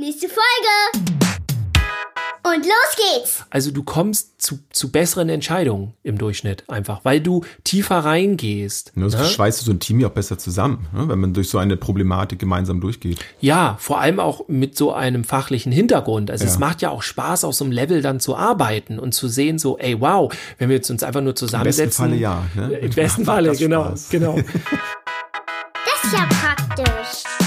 Nächste Folge. Und los geht's. Also du kommst zu, zu besseren Entscheidungen im Durchschnitt einfach, weil du tiefer reingehst. Ja, das ne? schweißt so ein Team ja auch besser zusammen, ne? wenn man durch so eine Problematik gemeinsam durchgeht. Ja, vor allem auch mit so einem fachlichen Hintergrund. Also Ja. es macht ja auch Spaß, auf so einem Level dann zu arbeiten und zu sehen, so, ey, wow, wenn wir jetzt uns einfach nur Im besten zusammensetzen. Falle ja. Ne? Im besten Falle, genau, genau. Das ist ja praktisch.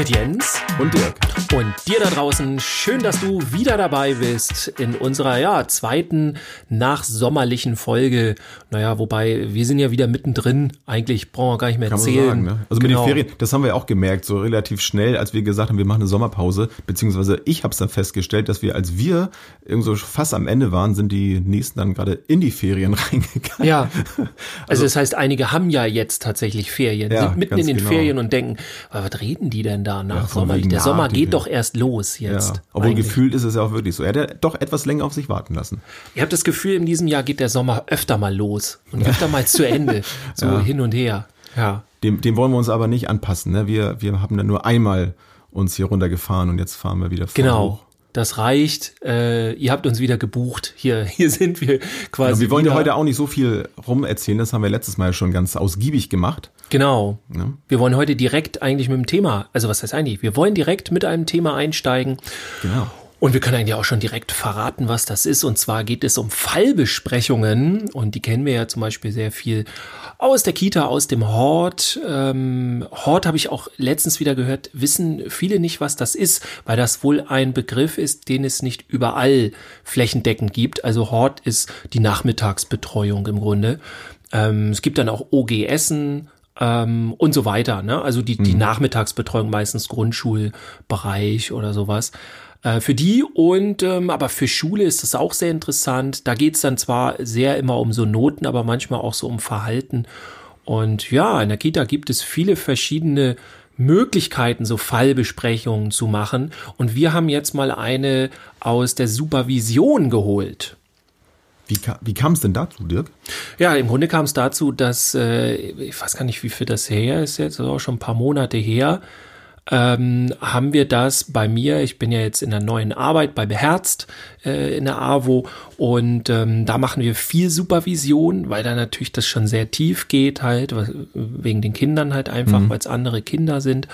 Mit Jens Und Dirk. und dir da draußen, schön, dass du wieder dabei bist in unserer ja, zweiten nachsommerlichen Folge. Naja, wobei wir sind ja wieder mittendrin. Eigentlich brauchen wir gar nicht mehr Kann erzählen. sagen, ne? Also Genau. mit den Ferien, das haben wir ja auch gemerkt, so relativ schnell, als wir gesagt haben, wir machen eine Sommerpause, beziehungsweise ich habe es dann festgestellt, dass wir, als wir irgend so fast am Ende waren, sind die nächsten dann gerade in die Ferien reingegangen. Ja, also, das heißt, einige haben ja jetzt tatsächlich Ferien, Ja, sind mitten in den genau. Ferien und denken, "Aber was reden die denn da nach von Sommer? wegen, Der ja, Sommer geht doch erst los Ja, jetzt. obwohl eigentlich. gefühlt ist es ja auch wirklich so. Er hat ja doch etwas länger auf sich warten lassen. Ich habe das Gefühl, in diesem Jahr geht der Sommer öfter mal los und öfter mal zu Ende, so Ja. hin und her. Ja, Dem, dem wollen wir uns aber nicht anpassen. Ne? Wir, wir haben dann nur einmal uns hier runtergefahren und jetzt fahren wir wieder voll genau. hoch. Das reicht. Äh, ihr habt uns wieder gebucht. Hier, hier sind wir quasi. Ja, wir wollen ja heute auch nicht so viel rum erzählen, das haben wir letztes Mal schon ganz ausgiebig gemacht. Genau. Ja. Wir wollen heute direkt eigentlich mit dem Thema, also was heißt eigentlich? Wir wollen direkt mit einem Thema einsteigen. Genau. Und wir können eigentlich auch schon direkt verraten, was das ist. Und zwar geht es um Fallbesprechungen. Und die kennen wir ja zum Beispiel sehr viel aus der Kita, aus dem Hort. Ähm, Hort habe ich auch letztens wieder gehört, wissen viele nicht, was das ist, weil das wohl ein Begriff ist, den es nicht überall flächendeckend gibt. Also Hort ist die Nachmittagsbetreuung im Grunde. Ähm, es gibt dann auch OG Essen, ähm, und so weiter. Ne? Also die, die Nachmittagsbetreuung, meistens Grundschulbereich oder sowas. Äh, für die und ähm, aber für Schule ist das auch sehr interessant. Da geht's dann zwar sehr immer um so Noten, aber manchmal auch so um Verhalten. Und ja, in der Kita gibt es viele verschiedene Möglichkeiten, so Fallbesprechungen zu machen. Und wir haben jetzt mal eine aus der Supervision geholt. Wie, ka wie kam es denn dazu, Dirk? Ja, im Grunde kam es dazu, dass, äh, ich weiß gar nicht, wie viel das her ist jetzt, das ist auch schon ein paar Monate her, ähm, haben wir das bei mir, ich bin ja jetzt in der neuen Arbeit bei Beherzt äh, in der AWO und ähm, da machen wir viel Supervision, weil da natürlich das schon sehr tief geht halt, wegen den Kindern halt einfach, weil es andere Kinder sind.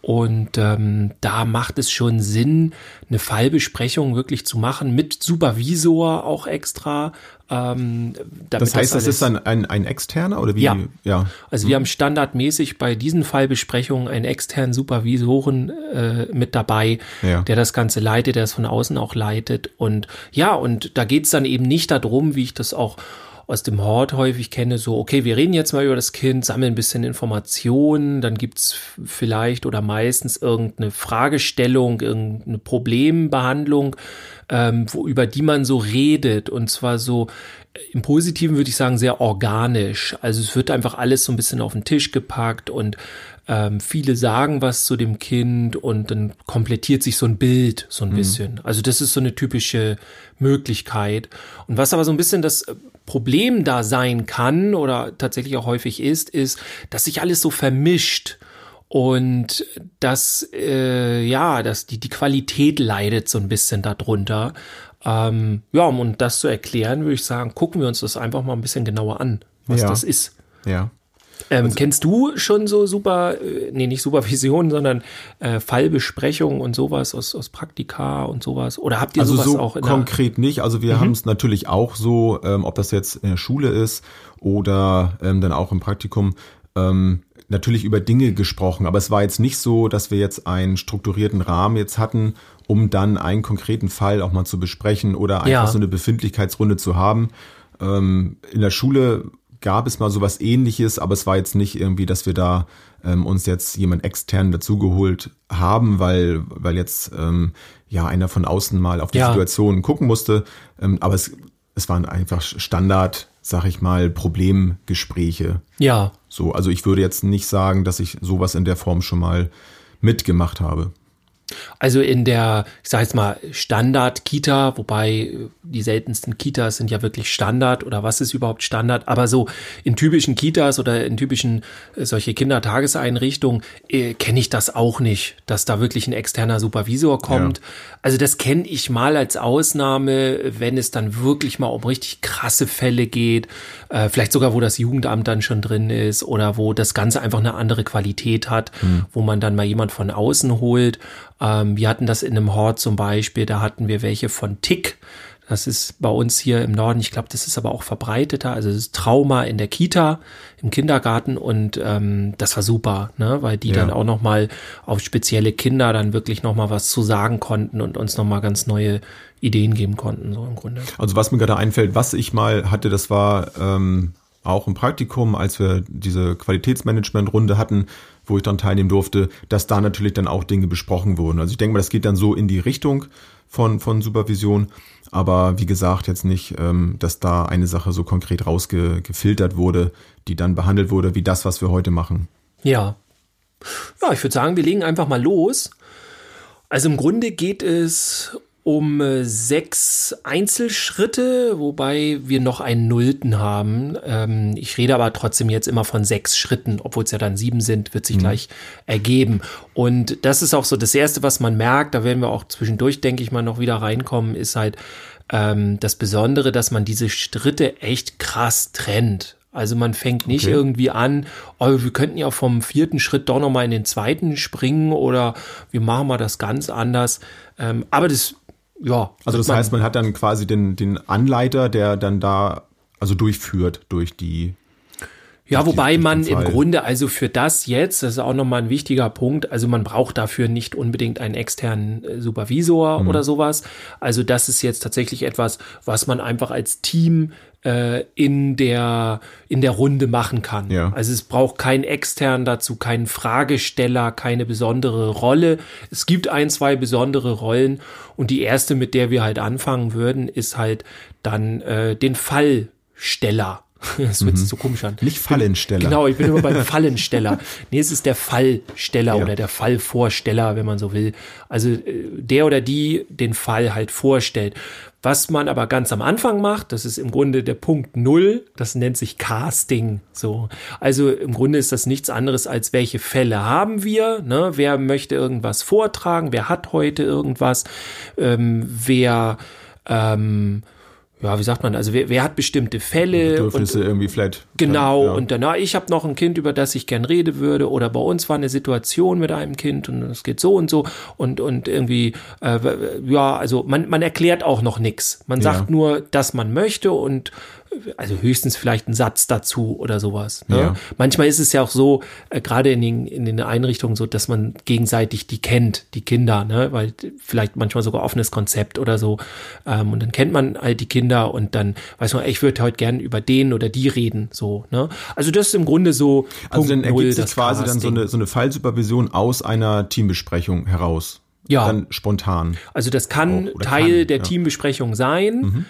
Und ähm, da macht es schon Sinn, eine Fallbesprechung wirklich zu machen, mit Supervisor auch extra. Ähm, damit Das heißt, das alles- ist dann ein, ein externer oder wie? Ja. ja. also wir haben standardmäßig bei diesen Fallbesprechungen einen externen Supervisoren äh, mit dabei, Ja. der das Ganze leitet, der es von außen auch leitet. Und ja, und da geht's dann eben nicht darum, wie ich das auch aus dem Hort häufig kenne, so, okay, wir reden jetzt mal über das Kind, sammeln ein bisschen Informationen, dann gibt's f- vielleicht oder meistens irgendeine Fragestellung, irgendeine Problembehandlung, ähm, wo, über die man so redet. Und zwar so äh, im Positiven würde ich sagen, sehr organisch. Also es wird einfach alles so ein bisschen auf den Tisch gepackt und ähm, viele sagen was zu dem Kind und dann komplettiert sich so ein Bild so ein bisschen. Also das ist so eine typische Möglichkeit. Und was aber so ein bisschen das äh, Problem da sein kann oder tatsächlich auch häufig ist, ist, dass sich alles so vermischt. Und dass, äh, ja, dass die, die Qualität leidet so ein bisschen darunter. Ähm, ja, um das zu erklären, würde ich sagen, gucken wir uns das einfach mal ein bisschen genauer an, was Ja. das ist. Ja. Ähm, kennst du schon so super, äh, nee, nicht Supervision, sondern äh, Fallbesprechungen und sowas aus, aus Praktika und sowas? Oder habt ihr Also sowas so auch in der, Mhm. konkret nicht. Also wir haben es natürlich auch so, ähm, ob das jetzt in der Schule ist oder ähm, dann auch im Praktikum, ähm, natürlich über Dinge gesprochen. Aber es war jetzt nicht so, dass wir jetzt einen strukturierten Rahmen jetzt hatten, um dann einen konkreten Fall auch mal zu besprechen oder einfach Ja. so eine Befindlichkeitsrunde zu haben. Ähm, in der Schule gab es mal sowas ähnliches, aber es war jetzt nicht irgendwie, dass wir da ähm, uns jetzt jemand extern dazugeholt haben, weil, weil jetzt ähm, ja einer von außen mal auf die Ja. Situation gucken musste. Ähm, aber es, es waren einfach Standard, sag ich mal, Problemgespräche. Ja, So, also ich würde jetzt nicht sagen, dass ich sowas in der Form schon mal mitgemacht habe. Also in der, ich sage jetzt mal, Standard-Kita, wobei die seltensten Kitas sind ja wirklich Standard oder was ist überhaupt Standard, aber so in typischen Kitas oder in typischen äh, solche Kindertageseinrichtungen äh, kenne ich das auch nicht, dass da wirklich ein externer Supervisor kommt. Ja. Also das kenne ich mal als Ausnahme, wenn es dann wirklich mal um richtig krasse Fälle geht, äh, vielleicht sogar wo das Jugendamt dann schon drin ist oder wo das Ganze einfach eine andere Qualität hat, mhm. wo man dann mal jemand von außen holt. Ähm, wir hatten das in einem Hort zum Beispiel, da hatten wir welche von Tick. Das ist bei uns hier im Norden, ich glaube, das ist aber auch verbreiteter. Also es ist Trauma in der Kita, im Kindergarten und ähm, das war super, ne? weil die ja. dann auch nochmal auf spezielle Kinder dann wirklich nochmal was zu sagen konnten und uns nochmal ganz neue Ideen geben konnten, so im Grunde. Also was mir gerade einfällt, was ich mal hatte, das war ähm, auch im Praktikum, als wir diese Qualitätsmanagement-Runde hatten, wo ich dann teilnehmen durfte, dass da natürlich dann auch Dinge besprochen wurden. Also ich denke mal, das geht dann so in die Richtung von, von Supervision. Aber wie gesagt, jetzt nicht, ähm, dass da eine Sache so konkret rausgefiltert wurde, die dann behandelt wurde, wie das, was wir heute machen. Ja. Ja, ich würde sagen, wir legen einfach mal los. Also im Grunde geht es um äh, sechs Einzelschritte, wobei wir noch einen Nullten haben. Ähm, ich rede aber trotzdem jetzt immer von sechs Schritten, obwohl es ja dann sieben sind, wird sich mhm. gleich ergeben. Und das ist auch so das Erste, was man merkt, da werden wir auch zwischendurch, denke ich mal, noch wieder reinkommen, ist halt ähm, das Besondere, dass man diese Schritte echt krass trennt. Also man fängt nicht okay. irgendwie an, oh, wir könnten ja vom vierten Schritt doch nochmal in den zweiten springen oder wir machen mal das ganz anders. Ähm, aber das ja. Also das heißt, man hat dann quasi den, den Anleiter, der dann da also durchführt durch die ja, wobei man im Grunde also für das jetzt, das ist auch nochmal ein wichtiger Punkt, also man braucht dafür nicht unbedingt einen externen äh, Supervisor mhm. oder sowas. Also das ist jetzt tatsächlich etwas, was man einfach als Team äh, in der in der Runde machen kann. Ja. Also es braucht keinen extern dazu, keinen Fragesteller, keine besondere Rolle. Es gibt ein, zwei besondere Rollen und die erste, mit der wir halt anfangen würden, ist halt dann äh, den Fallsteller. Das wird mhm. so komisch an. Nicht Fallensteller. Genau, ich bin immer beim Fallensteller. Nee, es ist der Fallsteller ja. oder der Fallvorsteller, wenn man so will. Also äh, der oder die den Fall halt vorstellt. Was man aber ganz am Anfang macht, das ist im Grunde der Punkt Null, das nennt sich Casting. So, also im Grunde ist das nichts anderes als welche Fälle haben wir, ne? Wer möchte irgendwas vortragen? Wer hat heute irgendwas? Ähm, wer ähm, ja, wie sagt man, also wer, wer hat bestimmte Fälle? Bedürfnisse und, irgendwie vielleicht. Genau, ja. und danach, ich habe noch ein Kind, über das ich gern reden würde, oder bei uns war eine Situation mit einem Kind und es geht so und so und, und irgendwie, äh, ja, also man, man erklärt auch noch nichts. Man sagt ja. nur, dass man möchte und also höchstens vielleicht ein Satz dazu oder sowas. Ne? Ja. Manchmal ist es ja auch so, äh, gerade in den, in den Einrichtungen so, dass man gegenseitig die kennt, die Kinder, ne? weil vielleicht manchmal sogar offenes Konzept oder so. Ähm, und dann kennt man halt die Kinder und dann weiß man, ey, ich würde heute gern über den oder die reden. So, ne? Also das ist im Grunde so. Also Punkt dann ergibt sich quasi Casting. dann so eine, so eine Fallsupervision aus einer Teambesprechung heraus. Ja. Dann spontan. Also das kann Teil kann, der ja. Teambesprechung sein. Mhm.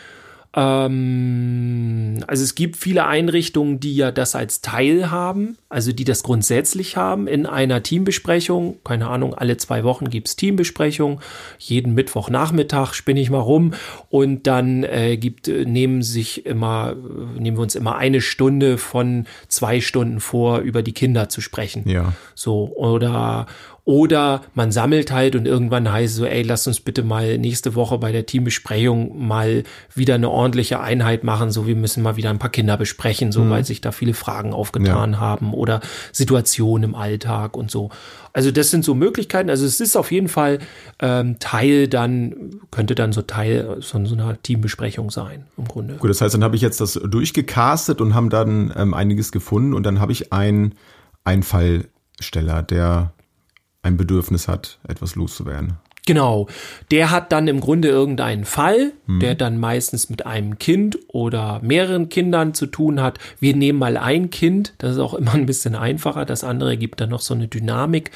Ähm, also es gibt viele Einrichtungen, die ja das als Teil haben, also die das grundsätzlich haben in einer Teambesprechung. Keine Ahnung, alle zwei Wochen gibt's Teambesprechung. Jeden Mittwochnachmittag spinne ich mal rum und dann äh, gibt, äh, nehmen sich immer, äh, nehmen wir uns immer eine Stunde von zwei Stunden vor, über die Kinder zu sprechen. Ja. So, oder oder man sammelt halt und irgendwann heißt es so, ey, lass uns bitte mal nächste Woche bei der Teambesprechung mal wieder eine ordentliche Einheit machen. So, wir müssen mal wieder ein paar Kinder besprechen, so, mhm. weil sich da viele Fragen aufgetan ja. haben oder Situationen im Alltag und so. Also das sind so Möglichkeiten. Also es ist auf jeden Fall ähm, Teil dann, könnte dann so Teil von so einer Teambesprechung sein, im Grunde. Gut, das heißt, dann habe ich jetzt das durchgecastet und haben dann ähm, einiges gefunden und dann habe ich einen Einfallsteller, der ein Bedürfnis hat, etwas loszuwerden. Genau. Der hat dann im Grunde irgendeinen Fall, hm. der dann meistens mit einem Kind oder mehreren Kindern zu tun hat. Wir nehmen mal ein Kind, das ist auch immer ein bisschen einfacher. Das andere gibt dann noch so eine Dynamik.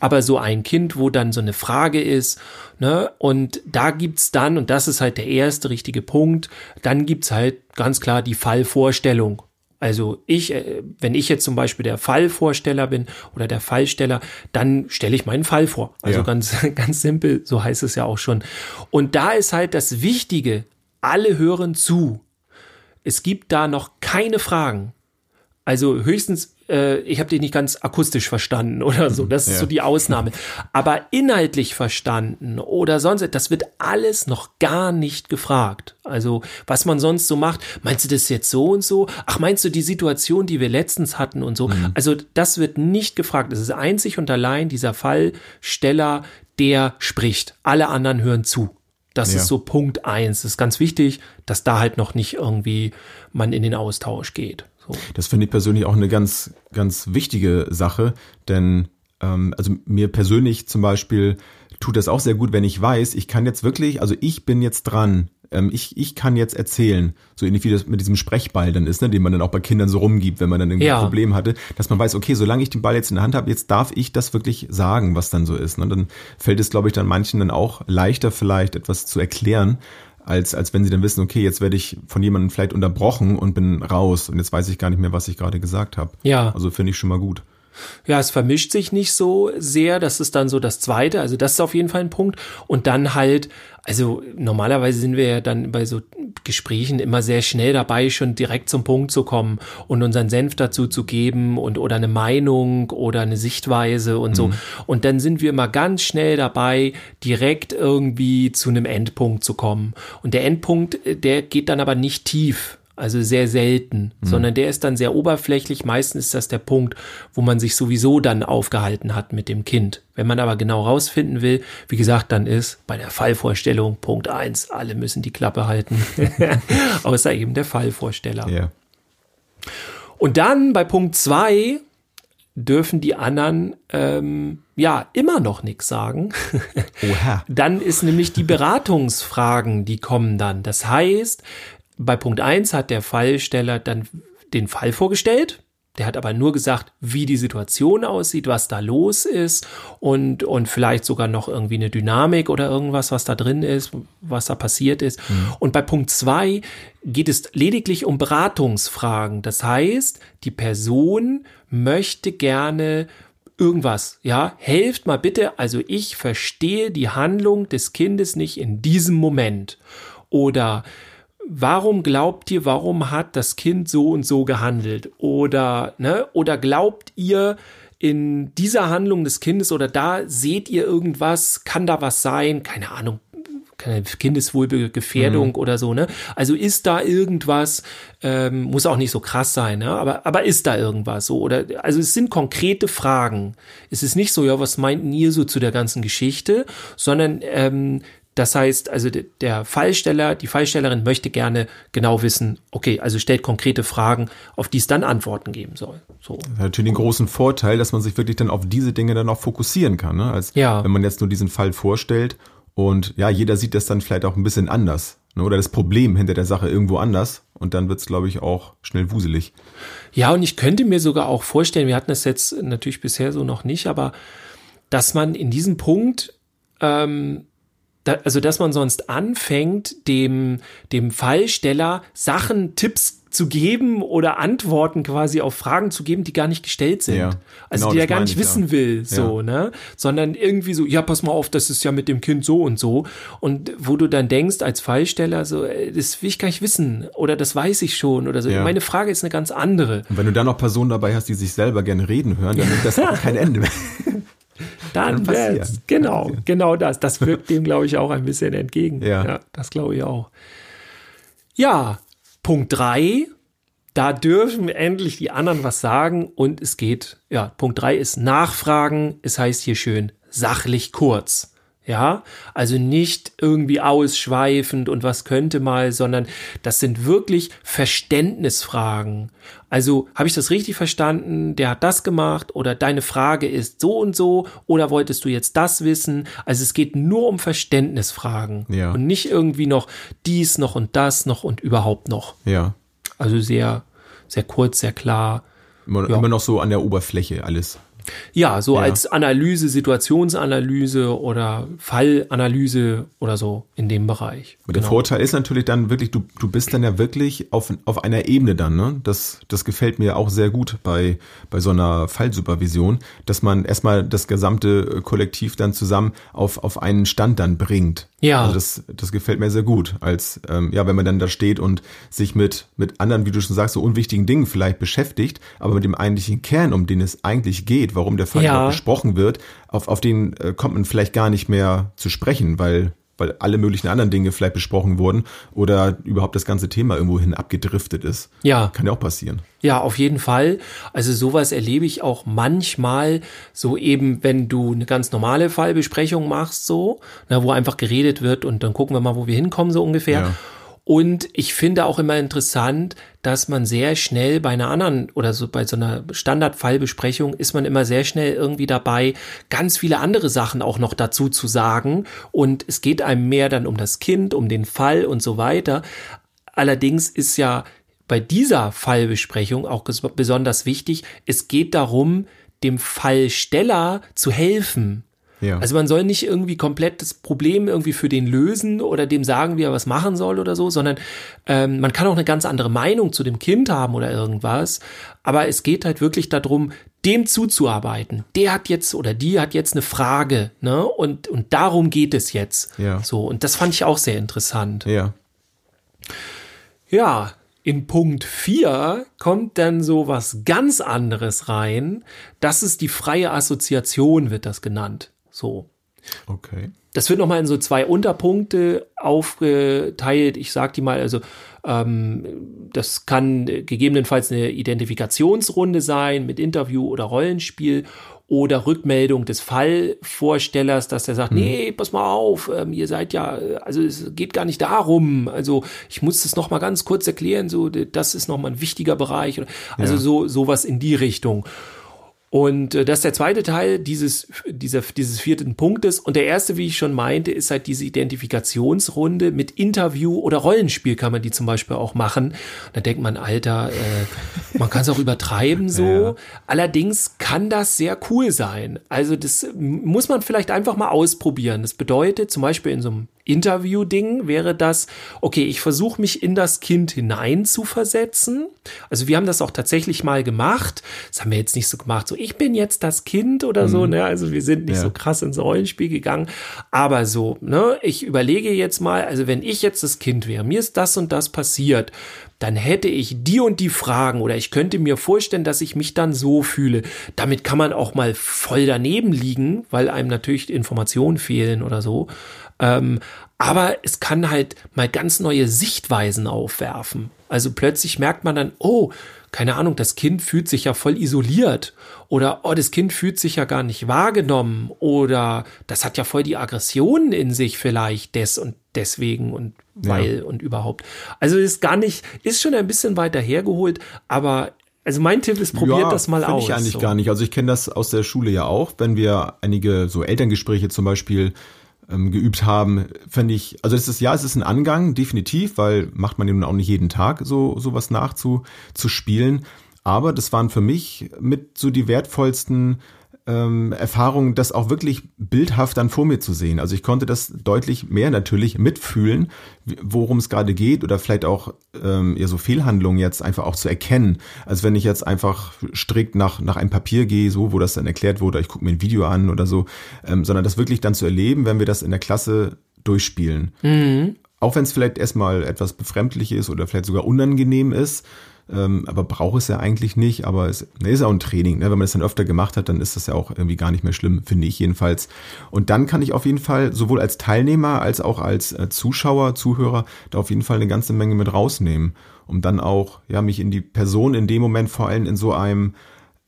Aber so ein Kind, wo dann so eine Frage ist, ne? Und da gibt's dann, und das ist halt der erste richtige Punkt, dann gibt's halt ganz klar die Fallvorstellung. Also ich, äh, wenn ich jetzt zum Beispiel der Fallvorsteller bin oder der Fallsteller, dann stelle ich meinen Fall vor. Also Ja. ganz, ganz simpel, so heißt es ja auch schon. Und da ist halt das Wichtige, alle hören zu. Es gibt da noch keine Fragen. Also höchstens, äh, ich habe dich nicht ganz akustisch verstanden oder so. Das ist Ja. so die Ausnahme. Aber inhaltlich verstanden oder sonst, das wird alles noch gar nicht gefragt. Also was man sonst so macht. Meinst du das jetzt so und so? Ach, meinst du die Situation, die wir letztens hatten und so? Also das wird nicht gefragt. Es ist einzig und allein dieser Fallsteller, der spricht. Alle anderen hören zu. Das Ja. ist so Punkt eins. Das ist ganz wichtig, dass da halt noch nicht irgendwie man in den Austausch geht. So. Das finde ich persönlich auch eine ganz, ganz wichtige Sache, denn ähm, also mir persönlich zum Beispiel tut das auch sehr gut, wenn ich weiß, ich kann jetzt wirklich, also ich bin jetzt dran, ähm, ich, ich kann jetzt erzählen, so ähnlich wie das mit diesem Sprechball dann ist, ne, den man dann auch bei Kindern so rumgibt, wenn man dann irgendwie Ja. ein Problem hatte, dass man weiß, okay, solange ich den Ball jetzt in der Hand habe, jetzt darf ich das wirklich sagen, was dann so ist. Ne? Dann fällt es, glaube ich, dann manchen dann auch leichter vielleicht etwas zu erklären, als, als wenn sie dann wissen, okay, jetzt werde ich von jemandem vielleicht unterbrochen und bin raus und jetzt weiß ich gar nicht mehr, was ich gerade gesagt habe. Ja. Also finde ich schon mal gut. Ja, es vermischt sich nicht so sehr. Das ist dann so das Zweite. Also das ist auf jeden Fall ein Punkt. Und dann halt, also normalerweise sind wir ja dann bei so Gesprächen immer sehr schnell dabei, schon direkt zum Punkt zu kommen und unseren Senf dazu zu geben und oder eine Meinung oder eine Sichtweise und so. Und dann sind wir immer ganz schnell dabei, direkt irgendwie zu einem Endpunkt zu kommen. Und der Endpunkt, äh, der geht dann aber nicht tief. Also sehr selten, sondern der ist dann sehr oberflächlich. Meistens ist das der Punkt, wo man sich sowieso dann aufgehalten hat mit dem Kind. Wenn man aber genau rausfinden will, wie gesagt, dann ist bei der Fallvorstellung Punkt eins: alle müssen die Klappe halten, außer eben der Fallvorsteller. Ja. Und dann bei Punkt zwei dürfen die anderen ähm, ja immer noch nichts sagen. Oha. Dann ist nämlich die Beratungsfragen, die kommen dann. Das heißt, bei Punkt eins hat der Fallsteller dann den Fall vorgestellt. Der hat aber nur gesagt, wie die Situation aussieht, was da los ist und, und vielleicht sogar noch irgendwie eine Dynamik oder irgendwas, was da drin ist, was da passiert ist. Und bei Punkt zwei geht es lediglich um Beratungsfragen. Das heißt, die Person möchte gerne irgendwas, ja, helft mal bitte, also ich verstehe die Handlung des Kindes nicht in diesem Moment. Oder warum glaubt ihr, warum hat das Kind so und so gehandelt? Oder, ne, oder glaubt ihr, in dieser Handlung des Kindes oder da seht ihr irgendwas, kann da was sein? Keine Ahnung, keine Kindeswohlgefährdung oder so, ne? Also ist da irgendwas, ähm, muss auch nicht so krass sein, ne? Aber, aber ist da irgendwas so? Oder also es sind konkrete Fragen. Es ist nicht so, ja, was meinten ihr so zu der ganzen Geschichte, sondern ähm, das heißt, also de- der Fallsteller, die Fallstellerin möchte gerne genau wissen, okay, also stellt konkrete Fragen, auf die es dann Antworten geben soll. So. Das hat natürlich den großen Vorteil, dass man sich wirklich dann auf diese Dinge dann auch fokussieren kann, ne? als Ja. wenn man jetzt nur diesen Fall vorstellt und ja, jeder sieht das dann vielleicht auch ein bisschen anders ne? oder das Problem hinter der Sache irgendwo anders und dann wird's glaube ich, auch schnell wuselig. Ja, und ich könnte mir sogar auch vorstellen, wir hatten es jetzt natürlich bisher so noch nicht, aber dass man in diesem Punkt, ähm, da, also dass man sonst anfängt, dem, dem Fallsteller Sachen, Tipps zu geben oder Antworten quasi auf Fragen zu geben, die gar nicht gestellt sind. Ja, also genau, die er gar nicht ich, wissen ja. will, so, ne? Sondern irgendwie so, ja, pass mal auf, das ist ja mit dem Kind so und so. Und wo du dann denkst als Fallsteller, so, ey, das will ich gar nicht wissen oder das weiß ich schon oder so. Ja. Meine Frage ist eine ganz andere. Und wenn du dann noch Personen dabei hast, die sich selber gerne reden hören, dann nimmt das auch kein Ende mehr. Dann wird's. Genau, Passieren. genau das. Das wirkt dem, glaube ich, auch ein bisschen entgegen. Ja. das glaube ich auch. Ja, Punkt drei. Da dürfen endlich die anderen was sagen und es geht, ja, Punkt drei ist Nachfragen. Es heißt hier schön sachlich kurz. Ja, also nicht irgendwie ausschweifend und was könnte mal, sondern das sind wirklich Verständnisfragen. Also habe ich das richtig verstanden? Der hat das gemacht oder deine Frage ist so und so oder wolltest du jetzt das wissen? Also es geht nur um Verständnisfragen Ja. und nicht irgendwie noch dies noch und das noch und überhaupt noch. Ja. Also sehr, sehr kurz, sehr klar. Immer, Ja. immer noch so an der Oberfläche alles. Ja, so Ja. als Analyse, Situationsanalyse oder Fallanalyse oder so in dem Bereich. Und der Vorteil ist natürlich dann wirklich, du, du bist dann ja wirklich auf, auf einer Ebene dann, ne? Das, das gefällt mir auch sehr gut bei, bei so einer Fallsupervision, dass man erstmal das gesamte äh, Kollektiv dann zusammen auf, auf einen Stand dann bringt. Ja. Also das, das gefällt mir sehr gut, als ähm, ja, wenn man dann da steht und sich mit, mit anderen, wie du schon sagst, so unwichtigen Dingen vielleicht beschäftigt, aber mit dem eigentlichen Kern, um den es eigentlich geht, warum der Fall Ja. besprochen wird, auf, auf den äh, kommt man vielleicht gar nicht mehr zu sprechen, weil weil alle möglichen anderen Dinge vielleicht besprochen wurden oder überhaupt das ganze Thema irgendwohin abgedriftet ist. Ja. Kann ja auch passieren. Ja, auf jeden Fall. Also sowas erlebe ich auch manchmal so eben, wenn du eine ganz normale Fallbesprechung machst, so, na, wo einfach geredet wird und dann gucken wir mal, wo wir hinkommen, so ungefähr. Ja. Und ich finde auch immer interessant, dass man sehr schnell bei einer anderen oder so bei so einer Standardfallbesprechung ist man immer sehr schnell irgendwie dabei, ganz viele andere Sachen auch noch dazu zu sagen. Und es geht einem mehr dann um das Kind, um den Fall und so weiter. Allerdings ist ja bei dieser Fallbesprechung auch besonders wichtig, es geht darum, dem Fallsteller zu helfen. Ja. Also man soll nicht irgendwie komplett das Problem irgendwie für den lösen oder dem sagen, wie er was machen soll oder so, sondern ähm, man kann auch eine ganz andere Meinung zu dem Kind haben oder irgendwas. Aber es geht halt wirklich darum, dem zuzuarbeiten. Der hat jetzt oder die hat jetzt eine Frage, ne? Und, und darum geht es jetzt. Ja. So, und das fand ich auch sehr interessant. ja. Ja, in Punkt 4 kommt dann so was ganz anderes rein. Das ist die freie Assoziation, wird das genannt. So. Okay. Das wird nochmal in so zwei Unterpunkte aufgeteilt. Ich sag die mal, also ähm, das kann gegebenenfalls eine Identifikationsrunde sein mit Interview oder Rollenspiel oder Rückmeldung des Fallvorstellers, dass der sagt, nee, pass mal auf, ähm, ihr seid ja, also es geht gar nicht darum, also ich muss das noch mal ganz kurz erklären, so das ist noch mal ein wichtiger Bereich, also Ja. so sowas in die Richtung. Und äh, das ist der zweite Teil dieses, dieser, dieses vierten Punktes. Und der erste, wie ich schon meinte, ist halt diese Identifikationsrunde mit Interview oder Rollenspiel kann man die zum Beispiel auch machen. Da denkt man, Alter, äh, man kann es auch übertreiben so. Ja. Allerdings kann das sehr cool sein. Also das muss man vielleicht einfach mal ausprobieren. Das bedeutet zum Beispiel in so einem Interview-Ding wäre das, okay, ich versuche mich in das Kind hinein zu versetzen. Also wir haben das auch tatsächlich mal gemacht. Das haben wir jetzt nicht so gemacht, so ich bin jetzt das Kind oder so, ne? Also wir sind nicht Ja. so krass ins Rollenspiel gegangen. Aber so, ne, ich überlege jetzt mal, also wenn ich jetzt das Kind wäre, mir ist das und das passiert, dann hätte ich die und die Fragen oder ich könnte mir vorstellen, dass ich mich dann so fühle. Damit kann man auch mal voll daneben liegen, weil einem natürlich Informationen fehlen oder so. Ähm, aber es kann halt mal ganz neue Sichtweisen aufwerfen. Also plötzlich merkt man dann, oh, keine Ahnung, das Kind fühlt sich ja voll isoliert oder oh, das Kind fühlt sich ja gar nicht wahrgenommen oder das hat ja voll die Aggressionen in sich vielleicht des und deswegen und weil und überhaupt. Also ist gar nicht, ist schon ein bisschen weiter hergeholt, aber also mein Tipp ist, probiert das mal aus. ich eigentlich so. gar nicht. Also ich kenne das aus der Schule ja auch, wenn wir einige so Elterngespräche zum Beispiel ähm, geübt haben, fände ich, also das ist ja, es ist ein Angang, definitiv, weil macht man nun auch nicht jeden Tag so sowas nachzu zu spielen. Aber das waren für mich mit so die wertvollsten ähm, Erfahrung, das auch wirklich bildhaft dann vor mir zu sehen. Also ich konnte das deutlich mehr natürlich mitfühlen, worum es gerade geht oder vielleicht auch ähm, ja, so Fehlhandlungen jetzt einfach auch zu erkennen. als wenn ich jetzt einfach strikt nach, nach einem Papier gehe, so, wo das dann erklärt wurde, ich gucke mir ein Video an oder so, ähm, sondern das wirklich dann zu erleben, wenn wir das in der Klasse durchspielen. Auch wenn es vielleicht erstmal etwas befremdlich ist oder vielleicht sogar unangenehm ist, ähm, aber braucht es ja eigentlich nicht. Aber es ne, ist auch ein Training. Ne? Wenn man das dann öfter gemacht hat, dann ist das ja auch irgendwie gar nicht mehr schlimm, finde ich jedenfalls. Und dann kann ich auf jeden Fall sowohl als Teilnehmer als auch als äh, Zuschauer, Zuhörer da auf jeden Fall eine ganze Menge mit rausnehmen, um dann auch ja mich in die Person in dem Moment vor allem in so einem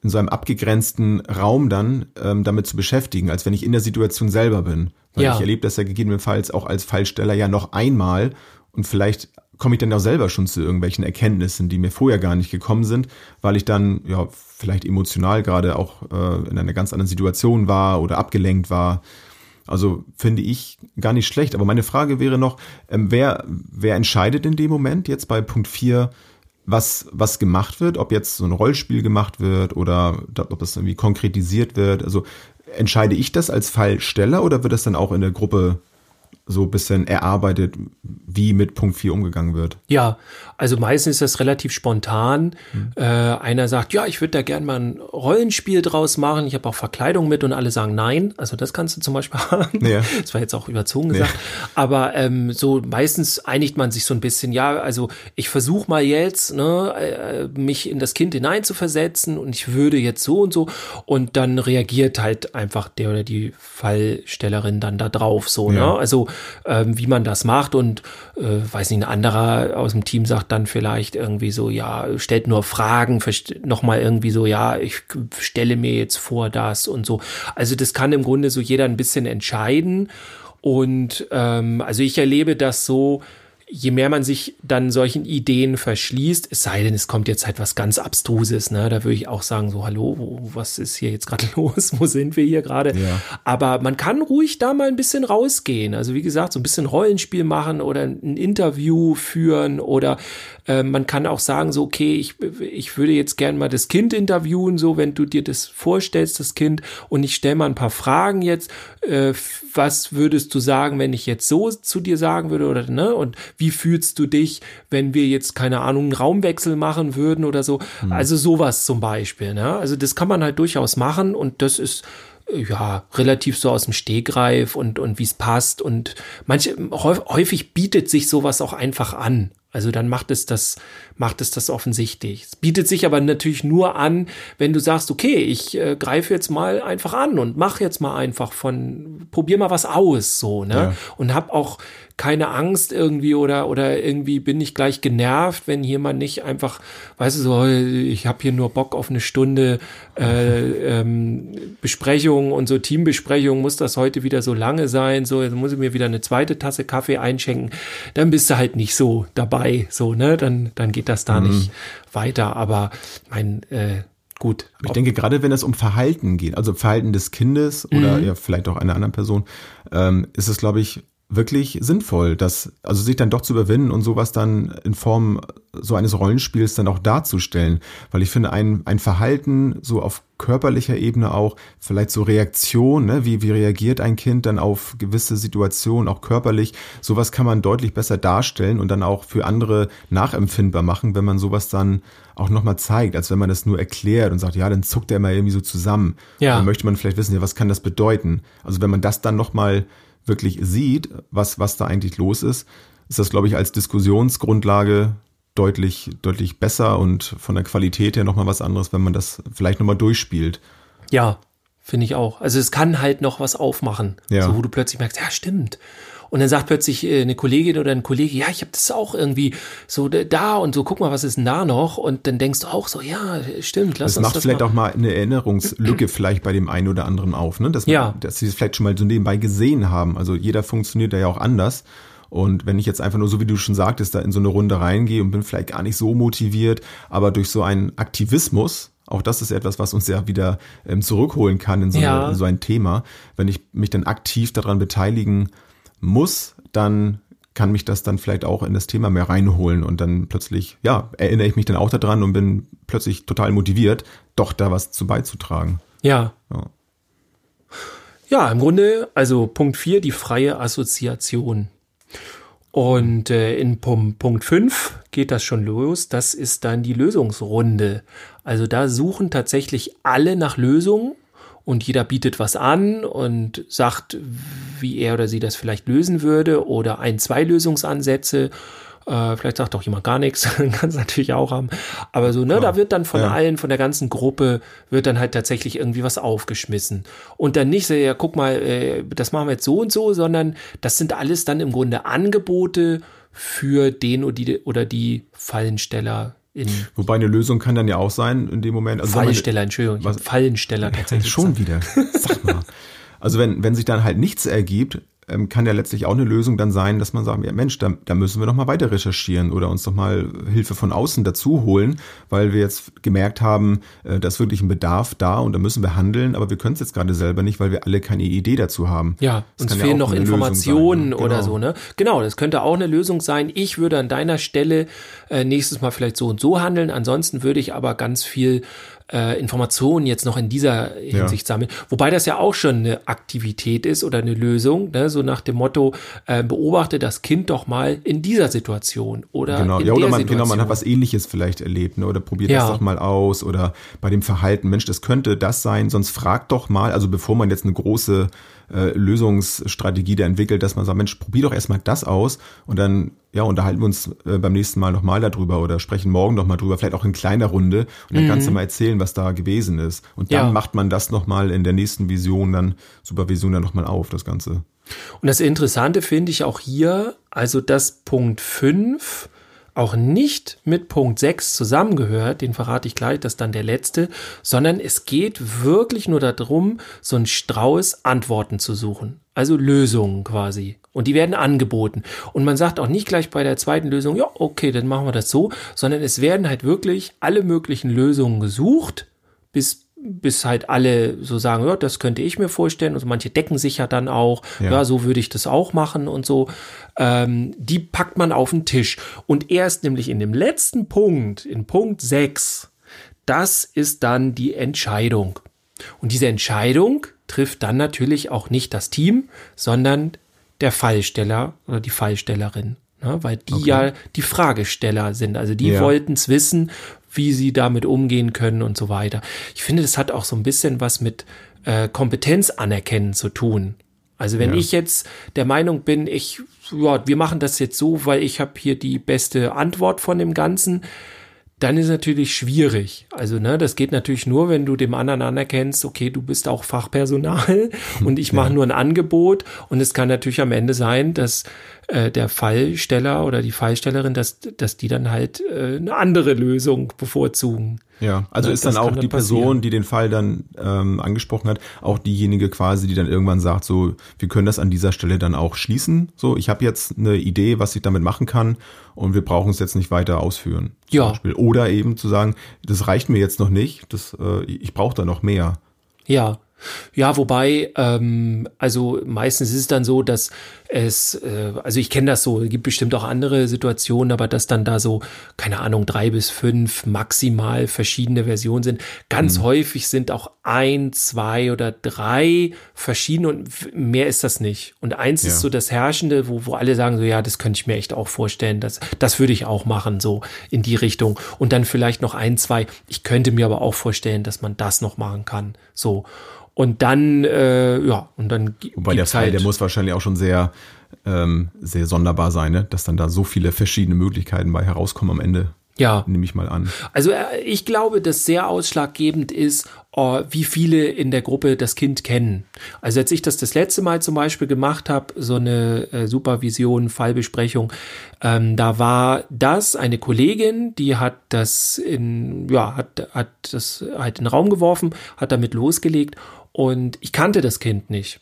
in so einem abgegrenzten Raum dann ähm, damit zu beschäftigen, als wenn ich in der Situation selber bin. Weil Ja. ich erlebe das ja gegebenenfalls auch als Fallsteller ja noch einmal und vielleicht komme ich dann auch selber schon zu irgendwelchen Erkenntnissen, die mir vorher gar nicht gekommen sind, weil ich dann ja vielleicht emotional gerade auch äh, in einer ganz anderen Situation war oder abgelenkt war. Also finde ich gar nicht schlecht. Aber meine Frage wäre noch, ähm, wer, wer entscheidet in dem Moment jetzt bei Punkt 4, was, was gemacht wird, ob jetzt so ein Rollspiel gemacht wird oder ob das irgendwie konkretisiert wird. Also entscheide ich das als Fallsteller oder wird das dann auch in der Gruppe so ein bisschen erarbeitet, wie mit Punkt 4 umgegangen wird. Ja, also meistens ist das relativ spontan. Hm. Äh, einer sagt, ja, ich würde da gerne mal ein Rollenspiel draus machen. Ich habe auch Verkleidung mit und alle sagen nein. Also das kannst du zum Beispiel haben. Ja. Das war jetzt auch überzogen gesagt. Ja. Aber ähm, so meistens einigt man sich so ein bisschen, ja, also ich versuche mal jetzt, ne, äh, mich in das Kind hineinzuversetzen und ich würde jetzt so und so und dann reagiert halt einfach der oder die Fallstellerin dann da drauf so, ja. ne? Also ähm, wie man das macht und äh, weiß nicht, ein anderer aus dem Team sagt dann vielleicht irgendwie so, ja, stellt nur Fragen, nochmal irgendwie so, ja, ich stelle mir jetzt vor das und so. Also das kann im Grunde so jeder ein bisschen entscheiden. Und ähm, also ich erlebe das so, je mehr man sich dann solchen Ideen verschließt, es sei denn, es kommt jetzt halt was ganz Abstruses, ne? Da würde ich auch sagen, so, hallo, wo, was ist hier jetzt gerade los? Wo sind wir hier gerade? Ja. Aber man kann ruhig da mal ein bisschen rausgehen. Also wie gesagt, so ein bisschen Rollenspiel machen oder ein Interview führen oder äh, man kann auch sagen, so, okay, ich, ich würde jetzt gern mal das Kind interviewen, so, wenn du dir das vorstellst, das Kind, und ich stelle mal ein paar Fragen jetzt, äh, was würdest du sagen, wenn ich jetzt so zu dir sagen würde oder, ne? Und wie fühlst du dich, wenn wir jetzt, keine Ahnung, einen Raumwechsel machen würden oder so? Mhm. Also sowas zum Beispiel, ne? Also das kann man halt durchaus machen und das ist, ja, relativ so aus dem Stegreif und, und wie es passt. Und manche, häufig bietet sich sowas auch einfach an. Also dann macht es das, macht es das offensichtlich. Es bietet sich aber natürlich nur an, wenn du sagst, okay, ich äh, greife jetzt mal einfach an und mach jetzt mal einfach von, probier mal was aus, so, ne? Ja. Und hab auch keine Angst irgendwie oder oder irgendwie bin ich gleich genervt, wenn jemand nicht einfach, weißt du so, ich habe hier nur Bock auf eine Stunde äh, ähm, Besprechung und so Teambesprechung, muss das heute wieder so lange sein, so jetzt muss ich mir wieder eine zweite Tasse Kaffee einschenken, dann bist du halt nicht so dabei, so ne, dann dann geht das da mhm. nicht weiter. Aber mein äh, gut. Ich denke, gerade wenn es um Verhalten geht, also Verhalten des Kindes oder mhm. ja, vielleicht auch einer anderen Person, ähm, ist es, glaube ich, wirklich sinnvoll, das, also sich dann doch zu überwinden und sowas dann in Form so eines Rollenspiels dann auch darzustellen. Weil ich finde, ein, ein Verhalten so auf körperlicher Ebene auch, vielleicht so Reaktion, ne? wie, wie reagiert ein Kind dann auf gewisse Situationen, auch körperlich, sowas kann man deutlich besser darstellen und dann auch für andere nachempfindbar machen, wenn man sowas dann auch nochmal zeigt, als wenn man das nur erklärt und sagt, ja, dann zuckt er immer irgendwie so zusammen. Ja. Dann möchte man vielleicht wissen, ja, was kann das bedeuten? Also wenn man das dann nochmal wirklich sieht, was, was da eigentlich los ist, ist das, glaube ich, als Diskussionsgrundlage deutlich, deutlich besser und von der Qualität her nochmal was anderes, wenn man das vielleicht nochmal durchspielt. Ja, finde ich auch. Also es kann halt noch was aufmachen, ja. so wo du plötzlich merkst, ja, stimmt. Und dann sagt plötzlich äh, eine Kollegin oder ein Kollege, ja, ich habe das auch irgendwie so da und so, guck mal, was ist denn da noch? Und dann denkst du auch so, ja, stimmt, lass das uns macht das vielleicht mal. auch mal eine Erinnerungslücke vielleicht bei dem einen oder anderen auf, ne? Dass, man, ja. dass sie es vielleicht schon mal so nebenbei gesehen haben. Also jeder funktioniert da ja auch anders. Und wenn ich jetzt einfach nur so, wie du schon sagtest, da in so eine Runde reingehe und bin vielleicht gar nicht so motiviert, aber durch so einen Aktivismus, auch das ist etwas, was uns ja wieder ähm, zurückholen kann in so, ja. eine, in so ein Thema, wenn ich mich dann aktiv daran beteiligen muss, dann kann mich das dann vielleicht auch in das Thema mehr reinholen und dann plötzlich, ja, erinnere ich mich dann auch daran und bin plötzlich total motiviert, doch da was zu beizutragen. Ja. Ja, ja im Grunde, also Punkt 4, die freie Assoziation. Und äh, in Punkt 5 geht das schon los. Das ist dann die Lösungsrunde. Also da suchen tatsächlich alle nach Lösungen und jeder bietet was an und sagt, wie er oder sie das vielleicht lösen würde oder ein, zwei Lösungsansätze. Äh, vielleicht sagt auch jemand gar nichts, kann es natürlich auch haben. Aber so, ne, ja. da wird dann von ja. allen, von der ganzen Gruppe, wird dann halt tatsächlich irgendwie was aufgeschmissen. Und dann nicht so, ja, guck mal, äh, das machen wir jetzt so und so, sondern das sind alles dann im Grunde Angebote für den oder die, oder die Fallensteller, in Wobei eine Lösung kann dann ja auch sein in dem Moment. Also Fallensteller, Entschuldigung. Was, Fallensteller tatsächlich. Schon wieder. Sag mal. Also wenn, wenn sich dann halt nichts ergibt, ähm, kann ja letztlich auch eine Lösung dann sein, dass man sagt, ja Mensch, da, da müssen wir noch mal weiter recherchieren oder uns noch mal Hilfe von außen dazu holen, weil wir jetzt gemerkt haben, äh, da ist wirklich ein Bedarf da und da müssen wir handeln, aber wir können es jetzt gerade selber nicht, weil wir alle keine Idee dazu haben. Ja, Das uns ja fehlen auch noch Informationen sein, ne? oder Genau. so, ne? Genau, das könnte auch eine Lösung sein. Ich würde an deiner Stelle äh, nächstes Mal vielleicht so und so handeln. Ansonsten würde ich aber ganz viel äh, Informationen jetzt noch in dieser Hinsicht sammeln. Wobei das ja auch schon eine Aktivität ist oder eine Lösung, ne? so nach dem Motto, äh, beobachte das Kind doch mal in dieser Situation oder Genau, in ja, oder der man, Situation. genau, man hat was ähnliches vielleicht erlebt, ne? Oder probiert Ja. das doch mal aus oder bei dem Verhalten, Mensch, das könnte das sein, sonst fragt doch mal, also bevor man jetzt eine große äh, Lösungsstrategie da entwickelt, dass man sagt, Mensch, probier doch erstmal das aus und dann ja, unterhalten wir uns äh, beim nächsten Mal nochmal darüber oder sprechen morgen nochmal drüber, vielleicht auch in kleiner Runde und dann kannst du mal erzählen, was da gewesen ist. Und dann Mhm. Ja. macht man das nochmal in der nächsten Vision, dann Supervision dann nochmal auf, das Ganze. Und das Interessante finde ich auch hier, also dass Punkt 5 auch nicht mit Punkt 6 zusammengehört, den verrate ich gleich, das ist dann der letzte, sondern es geht wirklich nur darum, so einen Strauß Antworten zu suchen. Also Lösungen quasi. Und die werden angeboten. Und man sagt auch nicht gleich bei der zweiten Lösung, ja, okay, dann machen wir das so, sondern es werden halt wirklich alle möglichen Lösungen gesucht, bis bis halt alle so sagen, ja, das könnte ich mir vorstellen. Und manche decken sich ja dann auch, ja, Ja. so würde ich das auch machen und so. Ähm, die packt man auf den Tisch. Und erst nämlich in dem letzten Punkt, in Punkt 6, das ist dann die Entscheidung. Und diese Entscheidung trifft dann natürlich auch nicht das Team, sondern der Fallsteller oder die Fallstellerin. Ne? Weil die ja die Fragesteller sind. Also die Ja. wollten es wissen, wie sie damit umgehen können und so weiter. Ich finde, das hat auch so ein bisschen was mit äh, Kompetenz anerkennen zu tun. Also wenn Ja. ich jetzt der Meinung bin, ich, ja, wir machen das jetzt so, weil ich habe hier die beste Antwort von dem Ganzen, dann ist natürlich schwierig. Also, ne, das geht natürlich nur, wenn du dem anderen anerkennst, okay, du bist auch Fachpersonal und ich mache nur ein Angebot. Und es kann natürlich am Ende sein, dass äh, der Fallsteller oder die Fallstellerin, dass, dass die dann halt äh, eine andere Lösung bevorzugen. Ja, also Ja, ist dann auch die Person, passieren. die den Fall dann ähm, angesprochen hat, auch diejenige quasi, die dann irgendwann sagt, so, wir können das an dieser Stelle dann auch schließen. So, ich habe jetzt eine Idee, was ich damit machen kann und wir brauchen es jetzt nicht weiter ausführen. Ja. Beispiel. Oder eben zu sagen, das reicht mir jetzt noch nicht, das, äh, ich brauche da noch mehr. Ja. Ja, wobei, ähm, also meistens ist es dann so, dass es, äh, also ich kenne das so, es gibt bestimmt auch andere Situationen, aber dass dann da so, keine Ahnung, drei bis fünf maximal verschiedene Versionen sind. Ganz häufig sind auch ein, zwei oder drei verschiedene und mehr ist das nicht. Und eins Ja. ist so das Herrschende, wo, wo alle sagen so, ja, das könnte ich mir echt auch vorstellen, das, das würde ich auch machen, so in die Richtung. Und dann vielleicht noch ein, zwei. Ich könnte mir aber auch vorstellen, dass man das noch machen kann, so. Und dann, äh, ja, und dann Wobei der Fall, halt, der muss wahrscheinlich auch schon sehr, ähm, sehr sonderbar sein, ne? dass dann da so viele verschiedene Möglichkeiten bei herauskommen am Ende. ja, Nehme ich mal an. Also äh, ich glaube, dass sehr ausschlaggebend ist, äh, wie viele in der Gruppe das Kind kennen. Also als ich das das letzte Mal zum Beispiel gemacht habe, so eine äh, Supervision, Fallbesprechung, ähm, da war das eine Kollegin, die hat das in, ja, hat, hat das halt in den Raum geworfen, hat damit losgelegt und ich kannte das Kind nicht.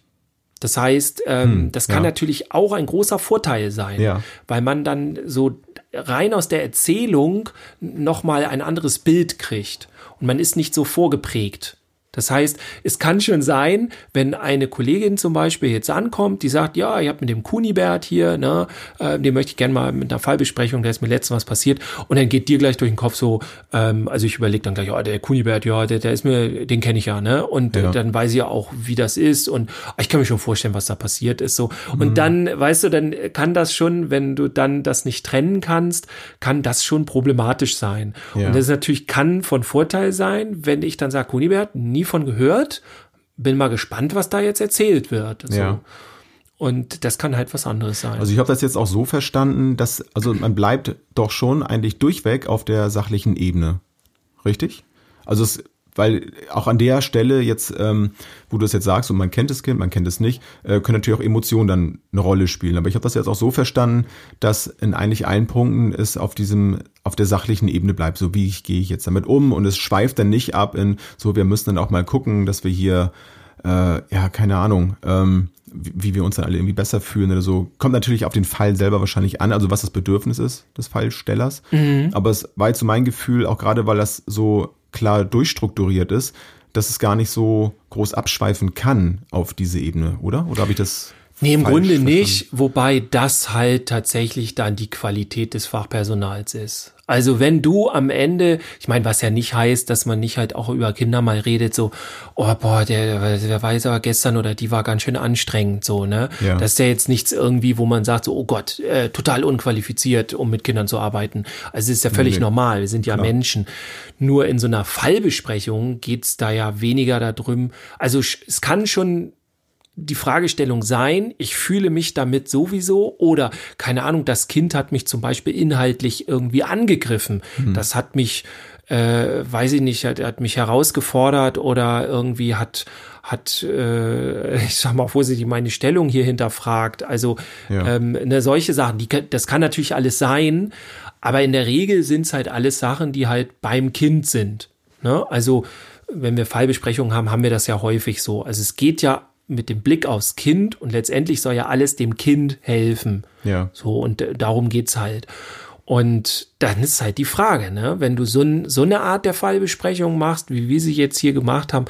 Das heißt, ähm, Hm, das kann ja. natürlich auch ein großer Vorteil sein, Ja. weil man dann so rein aus der Erzählung nochmal ein anderes Bild kriegt und man ist nicht so vorgeprägt. Das heißt, es kann schon sein, wenn eine Kollegin zum Beispiel jetzt ankommt, die sagt, ja, ich habe mit dem Kunibert hier, ne, äh, den möchte ich gerne mal mit einer Fallbesprechung, da ist mir letztens was passiert, und dann geht dir gleich durch den Kopf so, ähm, also ich überlege dann gleich, oh, der Kunibert, ja, der, der ist mir, den kenne ich ja, ne, und Ja. dann weiß ich ja auch, wie das ist, und ich kann mir schon vorstellen, was da passiert ist, so. Und dann, weißt du, dann kann das schon, wenn du dann das nicht trennen kannst, kann das schon problematisch sein. Ja. Und das natürlich kann von Vorteil sein, wenn ich dann sage, Kunibert, nie von gehört, bin mal gespannt, was da jetzt erzählt wird. So. Ja. Und das kann halt was anderes sein. Also ich habe das jetzt auch so verstanden, dass, also man bleibt doch schon eigentlich durchweg auf der sachlichen Ebene. Richtig? Also es, weil auch an der Stelle jetzt, ähm, wo du es jetzt sagst und man kennt das Kind, man kennt es nicht, äh, können natürlich auch Emotionen dann eine Rolle spielen. Aber ich habe das jetzt auch so verstanden, dass in eigentlich allen Punkten es auf diesem, auf der sachlichen Ebene bleibt. So wie ich gehe ich jetzt damit um und es schweift dann nicht ab in, so wir müssen dann auch mal gucken, dass wir hier äh, ja, keine Ahnung, ähm, wie wir uns dann alle irgendwie besser fühlen oder so. Kommt natürlich auf den Fall selber wahrscheinlich an, also was das Bedürfnis ist des Fallstellers. Mhm. Aber es war jetzt so mein Gefühl, auch gerade weil das so klar durchstrukturiert ist, dass es gar nicht so groß abschweifen kann auf diese Ebene, oder? Oder habe ich das Nee, im Grunde verstanden. nicht, wobei das halt tatsächlich dann die Qualität des Fachpersonals ist. Also wenn du am Ende, ich meine, was ja nicht heißt, dass man nicht halt auch über Kinder mal redet, so, oh boah, der, der weiß aber gestern oder die war ganz schön anstrengend, so, ne? Ja. Das ist ja jetzt nichts irgendwie, wo man sagt, so, oh Gott, äh, total unqualifiziert, um mit Kindern zu arbeiten. Also es ist ja völlig nee, normal, wir sind ja Klar. Menschen. Nur in so einer Fallbesprechung geht's da ja weniger darum, also es kann schon die Fragestellung sein, ich fühle mich damit sowieso oder keine Ahnung, das Kind hat mich zum Beispiel inhaltlich irgendwie angegriffen. Mhm. Das hat mich, äh, weiß ich nicht, hat, hat mich herausgefordert oder irgendwie hat hat, äh, ich sag mal vorsichtig, meine Stellung hier hinterfragt. Also ja. ähm, ne, solche Sachen, die, das kann natürlich alles sein, aber in der Regel sind es halt alles Sachen, die halt beim Kind sind. Ne? Also wenn wir Fallbesprechungen haben, haben wir das ja häufig so. Also es geht ja mit dem Blick aufs Kind und letztendlich soll ja alles dem Kind helfen. Ja. So, und darum geht's halt. Und dann ist halt die Frage, ne, wenn du so, so eine Art der Fallbesprechung machst, wie wir sie jetzt hier gemacht haben,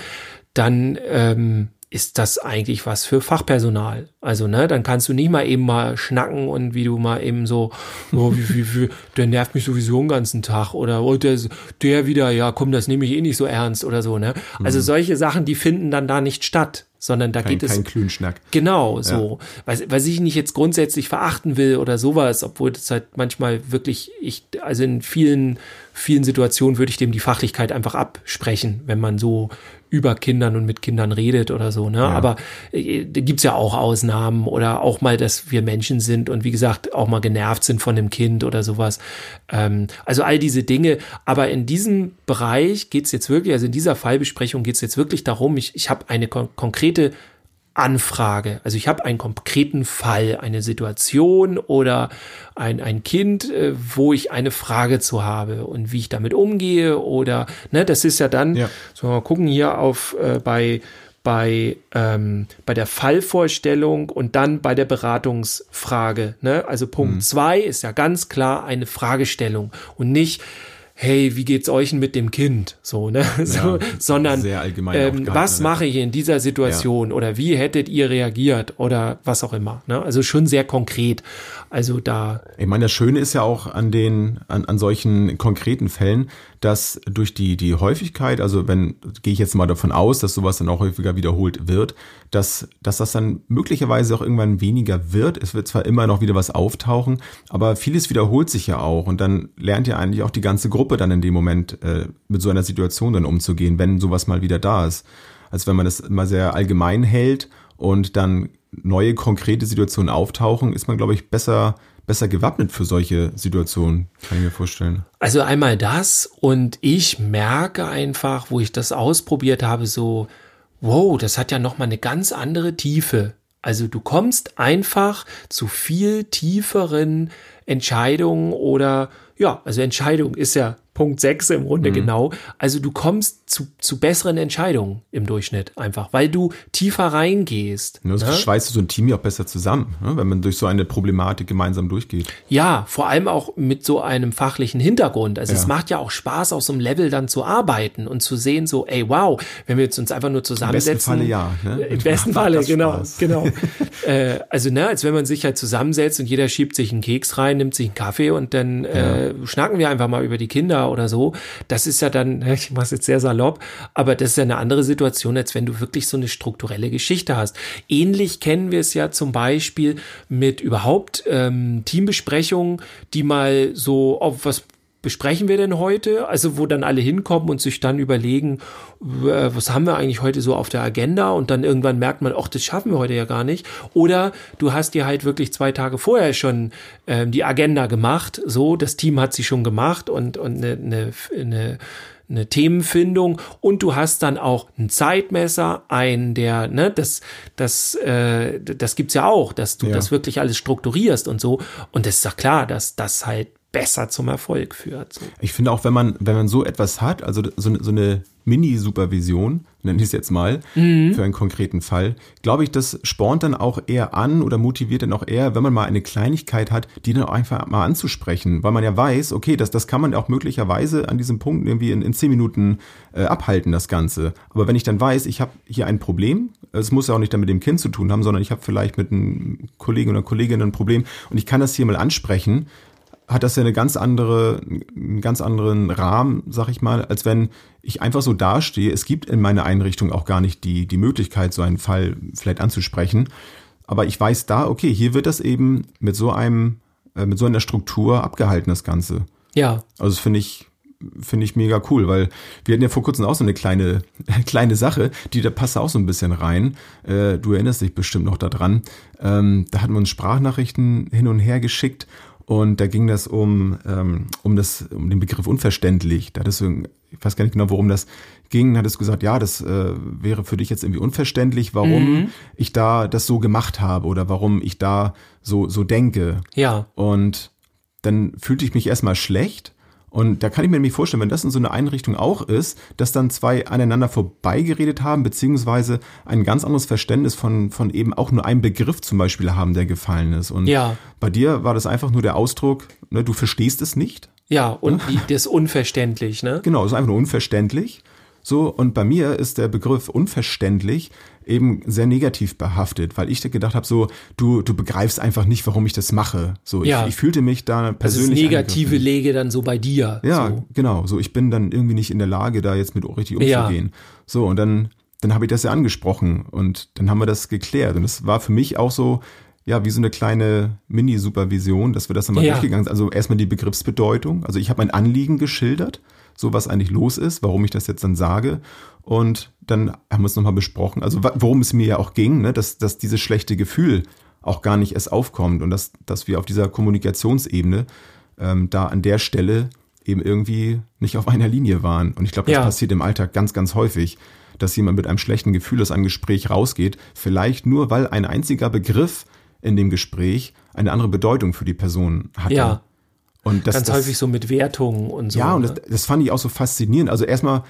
dann ähm, ist das eigentlich was für Fachpersonal. Also, ne, dann kannst du nicht mal eben mal schnacken und wie du mal eben so, oh, wie, wie, wie, der nervt mich sowieso den ganzen Tag oder oh, der, der wieder, ja, komm, das nehme ich eh nicht so ernst oder so, ne? Also mhm. solche Sachen, die finden dann da nicht statt sondern da kein, geht es. Kein Klünschnack. Genau, so. Ja. Was, was ich nicht jetzt grundsätzlich verachten will oder sowas, obwohl das halt manchmal wirklich, ich, also in vielen, vielen Situationen würde ich dem die Fachlichkeit einfach absprechen, wenn man so über Kindern und mit Kindern redet oder so, ne? Ja. Aber äh, gibt's ja auch Ausnahmen oder auch mal, dass wir Menschen sind und wie gesagt auch mal genervt sind von dem Kind oder sowas. Ähm, also all diese Dinge. Aber in diesem Bereich geht's jetzt wirklich, also in dieser Fallbesprechung geht's jetzt wirklich darum, ich, ich habe eine kon konkrete Anfrage. Also ich habe einen konkreten Fall, eine Situation oder ein, ein Kind, äh, wo ich eine Frage zu habe und wie ich damit umgehe oder, ne, das ist ja dann, ja. so mal gucken hier auf äh, bei bei, ähm, bei der Fallvorstellung und dann bei der Beratungsfrage. Ne? Also Punkt mhm. zwei ist ja ganz klar eine Fragestellung und nicht, hey, wie geht's euch denn mit dem Kind? So, ne? So, ja, sondern ähm, was mache ich in dieser Situation ja. oder wie hättet ihr reagiert oder was auch immer. Ne? Also schon sehr konkret. Also da. Ich meine, das Schöne ist ja auch an den, an, an solchen konkreten Fällen, dass durch die, die Häufigkeit, also wenn, gehe ich jetzt mal davon aus, dass sowas dann auch häufiger wiederholt wird, dass, dass das dann möglicherweise auch irgendwann weniger wird. Es wird zwar immer noch wieder was auftauchen, aber vieles wiederholt sich ja auch und dann lernt ja eigentlich auch die ganze Gruppe dann in dem Moment äh, mit so einer Situation dann umzugehen, wenn sowas mal wieder da ist. Als wenn man das immer sehr allgemein hält und dann neue konkrete Situationen auftauchen, ist man, glaube ich, besser, besser gewappnet für solche Situationen, kann ich mir vorstellen. Also einmal das und ich merke einfach, wo ich das ausprobiert habe, so, wow, das hat ja nochmal eine ganz andere Tiefe. Also du kommst einfach zu viel tieferen Entscheidungen oder ja, also Entscheidung ist ja Punkt 6 im Grunde mhm. genau. Also du kommst zu, zu besseren Entscheidungen im Durchschnitt einfach, weil du tiefer reingehst. Ja, das ne? schweißt so ein Team ja auch besser zusammen, ne? wenn man durch so eine Problematik gemeinsam durchgeht. Ja, vor allem auch mit so einem fachlichen Hintergrund. Also ja. es macht ja auch Spaß, auf so einem Level dann zu arbeiten und zu sehen, so, ey, wow, wenn wir jetzt uns einfach nur zusammensetzen. Im besten Falle ja. Ne? Im besten Falle, genau, Spaß. genau. äh, also, ne, als wenn man sich halt zusammensetzt und jeder schiebt sich einen Keks rein, nimmt sich einen Kaffee und dann äh, schnacken wir einfach mal über die Kinder oder so. Das ist ja dann, ich mache es jetzt sehr salopp, aber das ist ja eine andere Situation, als wenn du wirklich so eine strukturelle Geschichte hast. Ähnlich kennen wir es ja zum Beispiel mit überhaupt ähm, Teambesprechungen, die mal so, auf was besprechen wir denn heute? Also wo dann alle hinkommen und sich dann überlegen, was haben wir eigentlich heute so auf der Agenda? Und dann irgendwann merkt man, ach, das schaffen wir heute ja gar nicht. Oder du hast dir halt wirklich zwei Tage vorher schon äh, die Agenda gemacht. So, das Team hat sie schon gemacht und, und eine, eine, eine eine Themenfindung und du hast dann auch einen Zeitmesser, einen der, ne, das, das, äh, das gibt's ja auch, dass du ja. das wirklich alles strukturierst und so. Und es ist doch klar, dass das halt besser zum Erfolg führt. So. Ich finde auch, wenn man, wenn man so etwas hat, also so, so eine Mini-Supervision, nenne ich es jetzt mal, mhm. für einen konkreten Fall, glaube ich, das spornt dann auch eher an oder motiviert dann auch eher, wenn man mal eine Kleinigkeit hat, die dann auch einfach mal anzusprechen, weil man ja weiß, okay, das, das kann man auch möglicherweise an diesem Punkt irgendwie in, in zehn Minuten äh, abhalten, das Ganze. Aber wenn ich dann weiß, ich habe hier ein Problem, es muss ja auch nicht dann mit dem Kind zu tun haben, sondern ich habe vielleicht mit einem Kollegen oder Kollegin ein Problem und ich kann das hier mal ansprechen, hat das ja eine ganz andere, einen ganz anderen Rahmen, sag ich mal, als wenn ich einfach so dastehe. Es gibt in meiner Einrichtung auch gar nicht die, die Möglichkeit, so einen Fall vielleicht anzusprechen. Aber ich weiß da, okay, hier wird das eben mit so einem, äh, mit so einer Struktur abgehalten, das Ganze. Ja. Also das finde ich, finde ich mega cool, weil wir hatten ja vor kurzem auch so eine kleine, kleine Sache, die da passt auch so ein bisschen rein. Äh, du erinnerst dich bestimmt noch daran. Ähm, da hatten wir uns Sprachnachrichten hin und her geschickt und da ging das um, ähm, um, das, um den Begriff unverständlich. Da hattest du, ich weiß gar nicht genau, worum das ging, hattest du gesagt, ja, das äh, wäre für dich jetzt irgendwie unverständlich, warum mhm. ich da das so gemacht habe oder warum ich da so, so denke. Ja. Und dann fühlte ich mich erstmal schlecht und da kann ich mir nämlich vorstellen, wenn das in so einer Einrichtung auch ist, dass dann zwei aneinander vorbeigeredet haben, beziehungsweise ein ganz anderes Verständnis von, von eben auch nur einem Begriff zum Beispiel haben, der gefallen ist. Und ja. bei dir war das einfach nur der Ausdruck, ne, du verstehst es nicht. Ja, und ne? das ist unverständlich, ne? Genau, ist einfach nur unverständlich. So, und bei mir ist der Begriff unverständlich eben sehr negativ behaftet, weil ich gedacht habe, so, du, du begreifst einfach nicht, warum ich das mache. So, ja. ich, ich fühlte mich da persönlich. Also das Negative lege dann so bei dir. Ja, so. genau. So, ich bin dann irgendwie nicht in der Lage, da jetzt mit richtig umzugehen. Ja. So, und dann, dann habe ich das ja angesprochen und dann haben wir das geklärt. Und es war für mich auch so, ja, wie so eine kleine Mini-Supervision, dass wir das dann mal ja. durchgegangen sind. Also erstmal die Begriffsbedeutung. Also ich habe mein Anliegen geschildert so was eigentlich los ist, warum ich das jetzt dann sage. Und dann haben wir es nochmal besprochen, also worum es mir ja auch ging, ne, dass, dass dieses schlechte Gefühl auch gar nicht erst aufkommt und dass, dass wir auf dieser Kommunikationsebene ähm, da an der Stelle eben irgendwie nicht auf einer Linie waren. Und ich glaube, das ja. passiert im Alltag ganz, ganz häufig, dass jemand mit einem schlechten Gefühl aus einem Gespräch rausgeht, vielleicht nur, weil ein einziger Begriff in dem Gespräch eine andere Bedeutung für die Person hatte. Ja. Und das, Ganz das, häufig so mit Wertungen und so. Ja, und das, ne? das fand ich auch so faszinierend. Also erstmal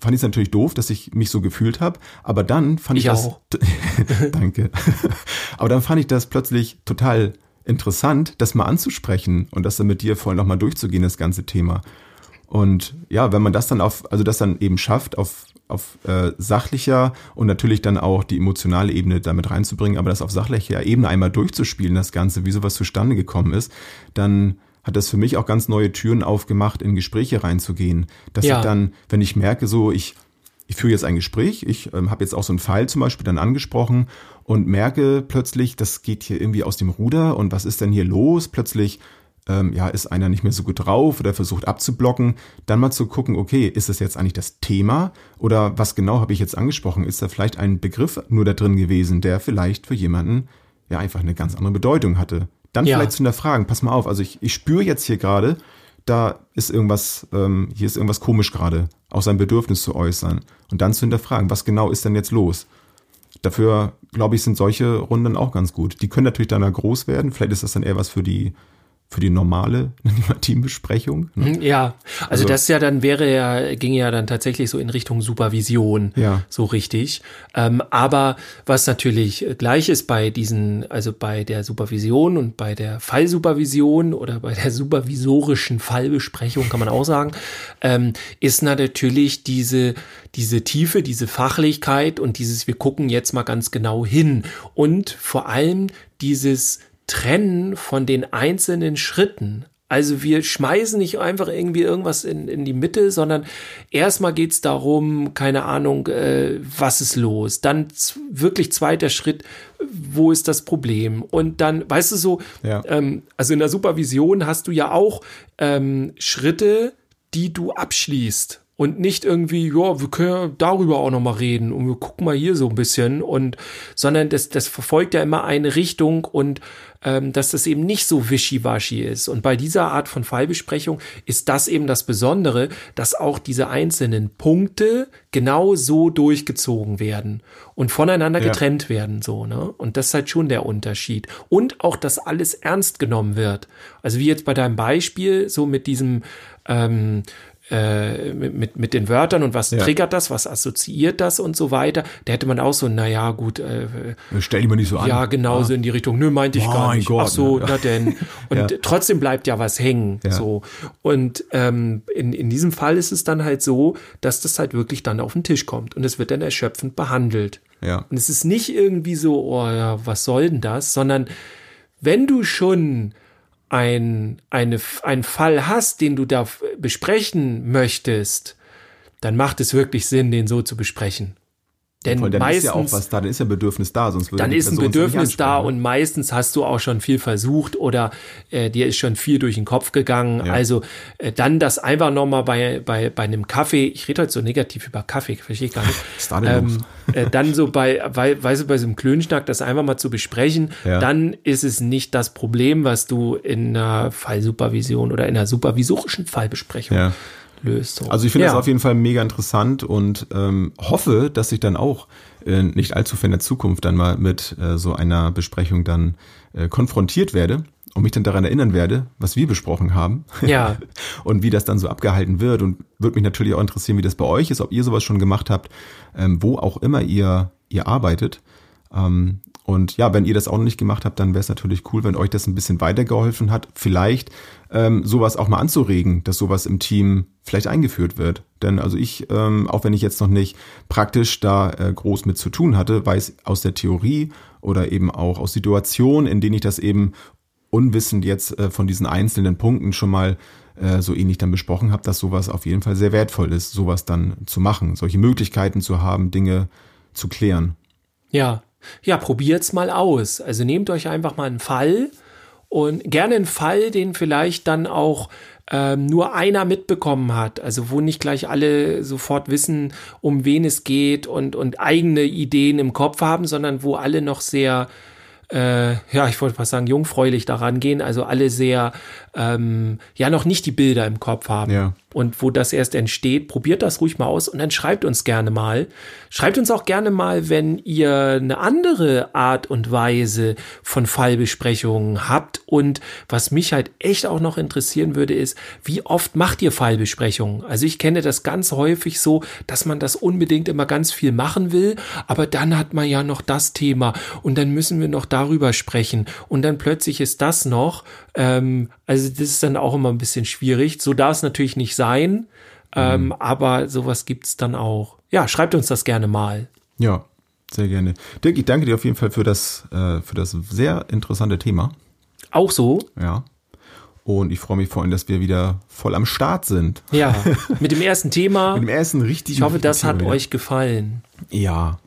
fand ich es natürlich doof, dass ich mich so gefühlt habe, aber dann fand ich, ich das. Danke. aber dann fand ich das plötzlich total interessant, das mal anzusprechen und das dann mit dir voll nochmal durchzugehen, das ganze Thema. Und ja, wenn man das dann auf, also das dann eben schafft, auf, auf äh, sachlicher und natürlich dann auch die emotionale Ebene damit reinzubringen, aber das auf sachlicher Ebene einmal durchzuspielen, das Ganze, wie sowas zustande gekommen ist, dann hat das für mich auch ganz neue Türen aufgemacht, in Gespräche reinzugehen. Dass ja. ich dann, wenn ich merke, so ich, ich führe jetzt ein Gespräch, ich ähm, habe jetzt auch so einen Fall zum Beispiel dann angesprochen und merke plötzlich, das geht hier irgendwie aus dem Ruder und was ist denn hier los? Plötzlich ähm, ja, ist einer nicht mehr so gut drauf oder versucht abzublocken, dann mal zu gucken, okay, ist das jetzt eigentlich das Thema oder was genau habe ich jetzt angesprochen? Ist da vielleicht ein Begriff nur da drin gewesen, der vielleicht für jemanden ja einfach eine ganz andere Bedeutung hatte? Dann ja. vielleicht zu hinterfragen, pass mal auf, also ich, ich spüre jetzt hier gerade, da ist irgendwas, ähm, hier ist irgendwas komisch gerade, auch sein Bedürfnis zu äußern. Und dann zu hinterfragen, was genau ist denn jetzt los? Dafür, glaube ich, sind solche Runden auch ganz gut. Die können natürlich dann groß werden. Vielleicht ist das dann eher was für die für die normale Teambesprechung. Ne? Mhm, ja, also, also, das ja dann wäre ja, ging ja dann tatsächlich so in Richtung Supervision, ja. so richtig. Ähm, aber was natürlich gleich ist bei diesen, also bei der Supervision und bei der Fallsupervision oder bei der supervisorischen Fallbesprechung, kann man auch sagen, ähm, ist natürlich diese, diese Tiefe, diese Fachlichkeit und dieses, wir gucken jetzt mal ganz genau hin und vor allem dieses trennen von den einzelnen Schritten. Also wir schmeißen nicht einfach irgendwie irgendwas in, in die Mitte, sondern erstmal geht's darum, keine Ahnung, äh, was ist los. Dann wirklich zweiter Schritt, wo ist das Problem? Und dann, weißt du so, ja. ähm, also in der Supervision hast du ja auch ähm, Schritte, die du abschließt. und nicht irgendwie, ja, wir können ja darüber auch noch mal reden und wir gucken mal hier so ein bisschen und sondern das das verfolgt ja immer eine Richtung und ähm, dass das eben nicht so wischiwaschi ist. Und bei dieser Art von Fallbesprechung ist das eben das Besondere, dass auch diese einzelnen Punkte genau so durchgezogen werden und voneinander Ja. getrennt werden, so, ne? Und das ist halt schon der Unterschied. Und auch, dass alles ernst genommen wird. Also wie jetzt bei deinem Beispiel, so mit diesem, ähm, äh, mit, mit, den Wörtern und was Ja. triggert das, was assoziiert das und so weiter. Da hätte man auch so, naja, gut, äh, Stell dich mal nicht so an. ja, genau so in die Richtung. Nö, meinte ich gar Mein nicht. Gott, Ach so, ne? na denn. Und Ja. trotzdem bleibt ja was hängen. Ja. So. Und ähm, in, in diesem Fall ist es dann halt so, dass das halt wirklich dann auf den Tisch kommt und es wird dann erschöpfend behandelt. Ja. Und es ist nicht irgendwie so, oh ja, was soll denn das, sondern wenn du schon ein, eine, einen Fall hast, den du da besprechen möchtest, dann macht es wirklich Sinn, den so zu besprechen. Denn Voll, dann meistens ist ja auch was da, dann ist ja Bedürfnis da, sonst würde dann ist ein Bedürfnis da ansprechen, und meistens hast du auch schon viel versucht oder äh, dir ist schon viel durch den Kopf gegangen. Ja. Also äh, dann das einfach nochmal bei, bei, bei einem Kaffee, ich rede heute so negativ über Kaffee, verstehe ich gar nicht. Los? äh, dann so bei, bei, weißt du, bei so einem Klönschnack das einfach mal zu besprechen, Ja. dann ist es nicht das Problem, was du in einer Fallsupervision oder in einer supervisorischen Fallbesprechung Ja. Löst. So. Also ich finde ja. das auf jeden Fall mega interessant und ähm, hoffe, dass ich dann auch äh, nicht allzu fern in der Zukunft dann mal mit äh, so einer Besprechung dann äh, konfrontiert werde und mich dann daran erinnern werde, was wir besprochen haben. Ja. und wie das dann so abgehalten wird und würde mich natürlich auch interessieren, wie das bei euch ist, ob ihr sowas schon gemacht habt, ähm, wo auch immer ihr ihr arbeitet. Ähm, und ja, wenn ihr das auch noch nicht gemacht habt, dann wäre es natürlich cool, wenn euch das ein bisschen weitergeholfen hat, vielleicht ähm, sowas auch mal anzuregen, dass sowas im Team vielleicht eingeführt wird. Denn also ich, ähm, auch wenn ich jetzt noch nicht praktisch da äh, groß mit zu tun hatte, weiß aus der Theorie oder eben auch aus Situationen, in denen ich das eben unwissend jetzt äh, von diesen einzelnen Punkten schon mal äh, so ähnlich dann besprochen habe, dass sowas auf jeden Fall sehr wertvoll ist, sowas dann zu machen, solche Möglichkeiten zu haben, Dinge zu klären. Ja, ja, probiert's mal aus. Also nehmt euch einfach mal einen Fall und gerne einen Fall, den vielleicht dann auch ähm, nur einer mitbekommen hat. Also wo nicht gleich alle sofort wissen, um wen es geht und, und eigene Ideen im Kopf haben, sondern wo alle noch sehr äh, ja, ich wollte mal sagen, jungfräulich daran gehen, also alle sehr, ähm, ja, noch nicht die Bilder im Kopf haben. Ja. Und wo das erst entsteht, probiert das ruhig mal aus und dann schreibt uns gerne mal. Schreibt uns auch gerne mal, wenn ihr eine andere Art und Weise von Fallbesprechungen habt. Und was mich halt echt auch noch interessieren würde, ist, wie oft macht ihr Fallbesprechungen? Also ich kenne das ganz häufig so, dass man das unbedingt immer ganz viel machen will, aber dann hat man ja noch das Thema und dann müssen wir noch darüber sprechen und dann plötzlich ist das noch. Ähm, also das ist dann auch immer ein bisschen schwierig. So darf es natürlich nicht sein, ähm, aber sowas gibt's dann auch. Ja, schreibt uns das gerne mal. Ja, sehr gerne. Dirk, ich danke dir auf jeden Fall für das, äh, für das sehr interessante Thema. Auch so. Ja. Und ich freue mich vor allem, dass wir wieder voll am Start sind. Ja, mit dem ersten Thema. Mit dem ersten richtig. Ich hoffe, das hat euch gefallen. Ja.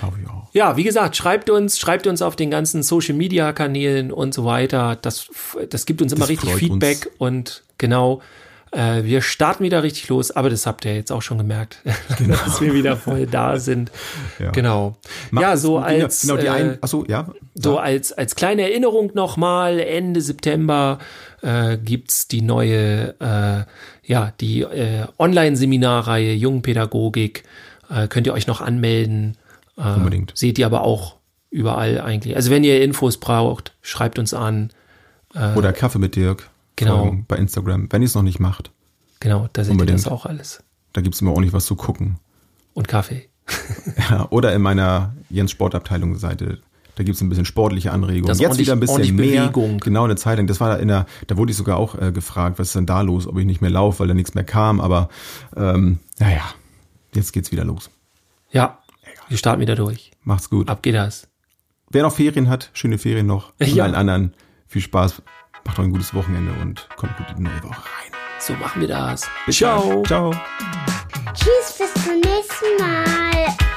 Glaube ich auch. Ja, wie gesagt, schreibt uns, schreibt uns auf den ganzen Social Media Kanälen und so weiter. Das, das gibt uns immer Das richtig Feedback uns. und genau. Äh, wir starten wieder richtig los, aber das habt ihr jetzt auch schon gemerkt, dass wir wieder voll da sind. Ja. Genau. Macht ja, so als Genau, die äh, ein, achso, ja. so als, als kleine Erinnerung nochmal, Ende September äh, gibt's die neue, äh, ja, die äh, Online-Seminarreihe Jungpädagogik. Äh, könnt ihr euch noch anmelden. Äh, Unbedingt. Seht ihr aber auch überall eigentlich. Also wenn ihr Infos braucht, schreibt uns an. Oder Kaffee mit Dirk. Genau. Folgen Bei Instagram, wenn ihr es noch nicht macht. Genau, da seht Unbedingt. ihr das auch alles. Da gibt's immer ordentlich was zu gucken. Und Kaffee. Ja, oder in meiner Jens Sportabteilung Seite. Da gibt's ein bisschen sportliche Anregungen. Das Jetzt wieder ein bisschen mehr. Bewegung. Genau, eine Zeit lang. Das war in der, da wurde ich sogar auch äh, gefragt, was ist denn da los, ob ich nicht mehr laufe, weil da nichts mehr kam. Aber ähm, naja, jetzt geht's wieder los. Ja, wir starten wieder durch. Macht's gut. Ab geht das. Wer noch Ferien hat, schöne Ferien noch. Und Ja. allen anderen viel Spaß. Macht euch ein gutes Wochenende und kommt gut in die neue Woche rein. So machen wir das. Bis Ciao. dann. Ciao. Tschüss, bis zum nächsten Mal.